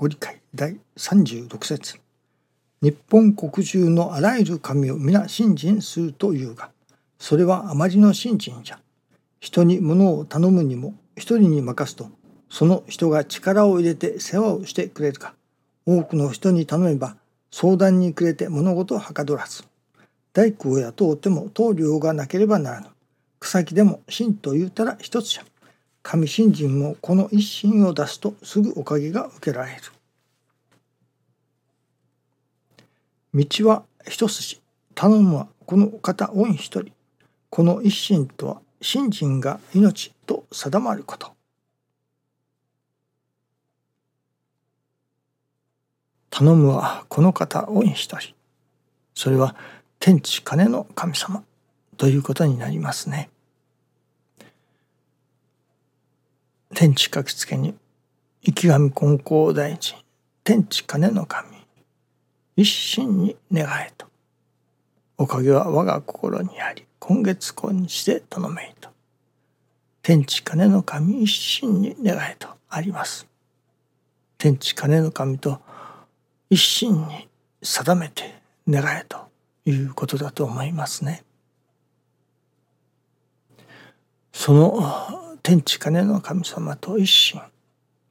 ご理解第36節日本国中のあらゆる神を皆信心するというが、それはあまりの信心じゃ。人に物を頼むにも一人に任すと、その人が力を入れて世話をしてくれるか。多くの人に頼めば相談にくれて物事をはかどらず。大工を雇うても棟梁がなければならぬ。草木でも信と言うたら一つじゃ。神信心もこの一心を出すとすぐおかげが受けられる。道は一筋頼むはこの方御一人この一心とは信心が命と定まること頼むはこの方御一人それは天地金の神様ということになりますね。天地書きつけに生神金光大臣。天地金の神。一心に願えと。おかげは我が心にあり今月今日で頼めいと。天地金の神。一心に願えと。あります。天地金の神と。一心に定めて願えと。いうことだと思いますね。その天地金の神様と一心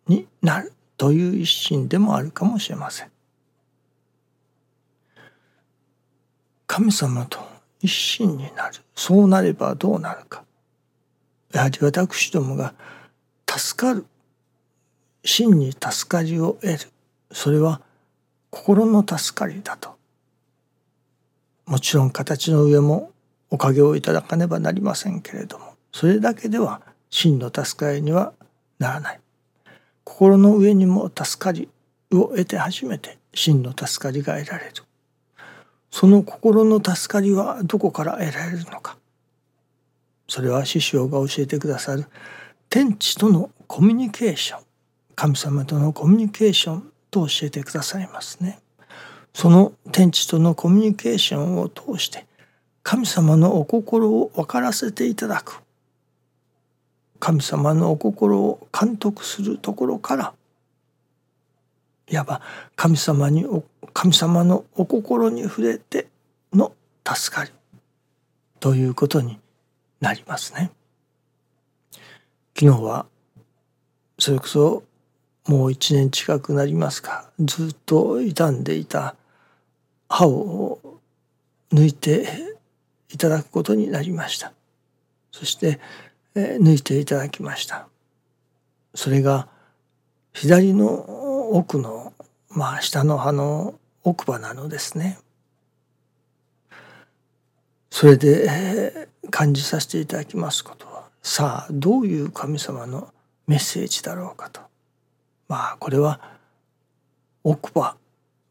になるという一心でもあるかもしれません。神様と一心になる。そうなればどうなるか。やはり私どもが助かる。真に助かりを得る。それは心の助かりだと。もちろん形の上もおかげをいただかねばなりませんけれども。それだけでは真の助かりにはならない。心の上にも助かりを得て初めて真の助かりが得られる。その心の助かりはどこから得られるのか。それは師匠が教えてくださる天地とのコミュニケーション。神様とのコミュニケーションと教えてくださいますね。その天地とのコミュニケーションを通して神様のお心を分からせていただく。神様のお心を監督するところからいわば神様に神様のお心に触れての助かりということになりますね。昨日はそれこそもう一年近くなりますかずっと傷んでいた歯を抜いていただくことになりましたそして抜いていただきました。それが左の奥のまあ下の歯の奥歯なのですね。それで感じさせていただきますことはさあどういう神様のメッセージだろうかと。まあこれは奥歯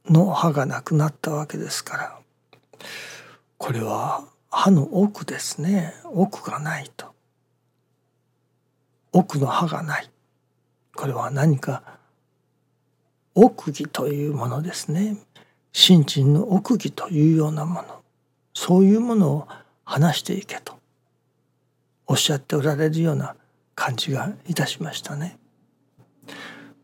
の歯がなくなったわけですから。これは歯の奥ですね。奥がないと。奥の歯がないこれは何か奥義というものですね心の奥義というようなものそういうものを話していけとおっしゃっておられるような感じがいたしましたね。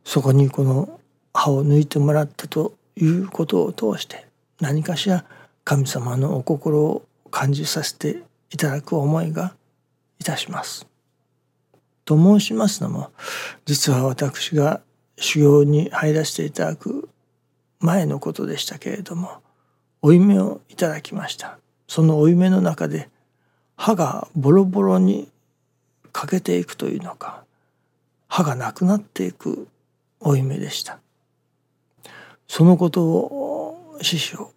そこにこの歯を抜いてもらったということを通して何かしら神様のお心を感じさせていただく思いがいたします。と申しますのも実は私が修行に入らせていただく前のことでしたけれども負い目をいただきました。その負い目の中で歯がボロボロに欠けていくというのか歯がなくなっていく負い目でした。そのことを師匠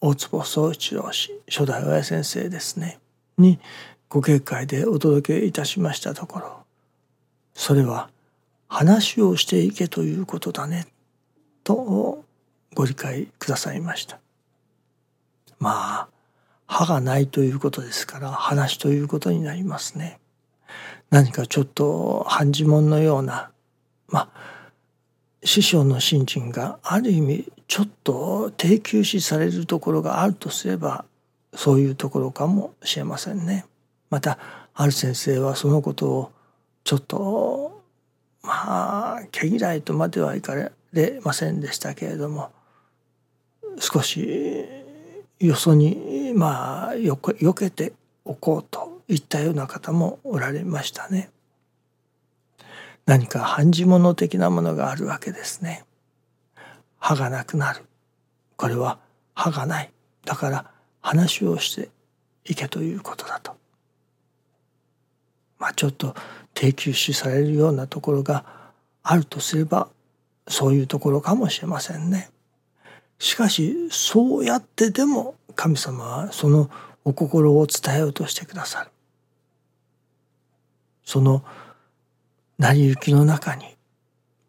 大坪宗一郎氏初代親先生ですねにご結界でお届けいたしましたところそれは話をしていけということだねとご理解くださいましたまあ歯がないということですから話ということになりますね何かちょっと半呪文のようなまあ師匠の信心がある意味ちょっと低級視されるところがあるとすればそういうところかもしれませんね。またある先生はそのことをちょっとまあ毛嫌いとまではいかれませんでしたけれども少しよそにまあよよけておこうといったような方もおられましたね。何か半事物的なものがあるわけですね。歯がなくなる。これは歯がない。だから話をしていけということだと。まあちょっと低級視されるようなところがあるとすればそういうところかもしれませんね。しかしそうやってでも神様はそのお心を伝えようとしてくださる。その成り行きの中に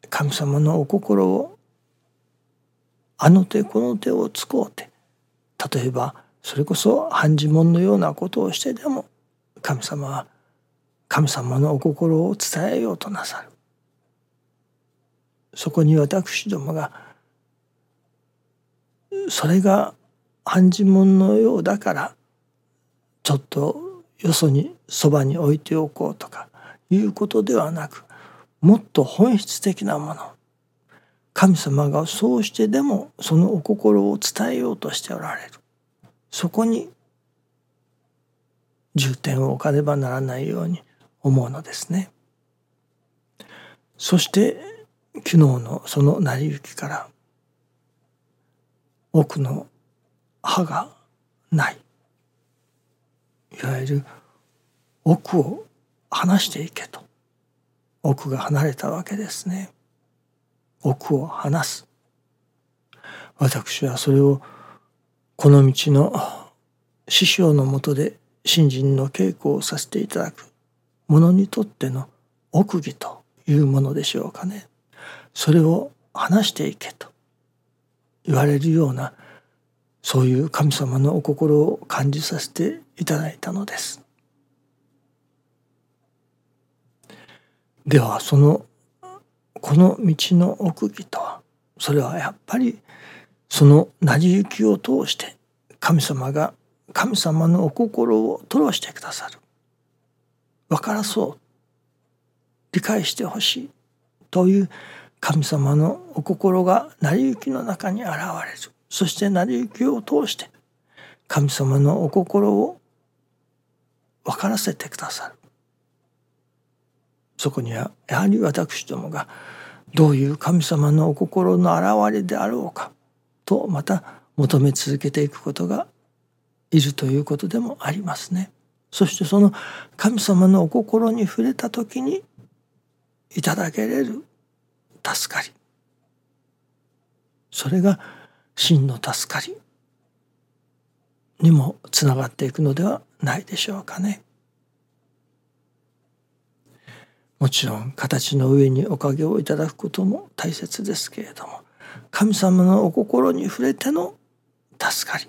神様のお心をあの手この手を使うて例えばそれこそ半呪文のようなことをしてでも神様は神様のお心を伝えようとなさる。そこに私どもがそれが半呪文のようだからちょっとよそにそばに置いておこうとかいうことではなくもっと本質的なもの神様がそうしてでもそのお心を伝えようとしておられる。そこに重点を置かねばならないように思うのですね。そして昨日のその成り行きから奥の歯がない。いわゆる奥を離していけと。奥が離れたわけですね。奥を離す。私はそれをこの道の師匠のもとで信心の稽古をさせていただく。者にとっての奥義というものでしょうかねそれを話していけと言われるようなそういう神様のお心を感じさせていただいたのです。ではそのこの道の奥義とはそれはやっぱりその成り行きを通して神様が神様のお心を吐露してくださる分からそう。理解してほしいという神様のお心が成り行きの中に現れる。そして成り行きを通して神様のお心を分からせてくださる。そこにはやはり私どもがどういう神様のお心の現れであろうかとまた求め続けていくことがいるということでもありますね。そしてその神様のお心に触れた時にいただけれる助かりそれが真の助かりにもつながっていくのではないでしょうかね。もちろん形の上におかげをいただくことも大切ですけれども神様のお心に触れての助かり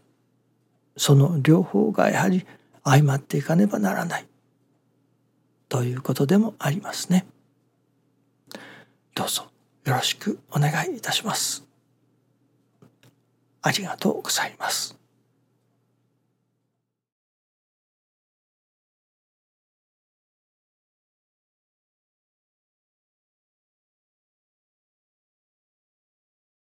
その両方がやはり相まっていかねばならないということでもありますね。どうぞよろしくお願いいたします。ありがとうございます。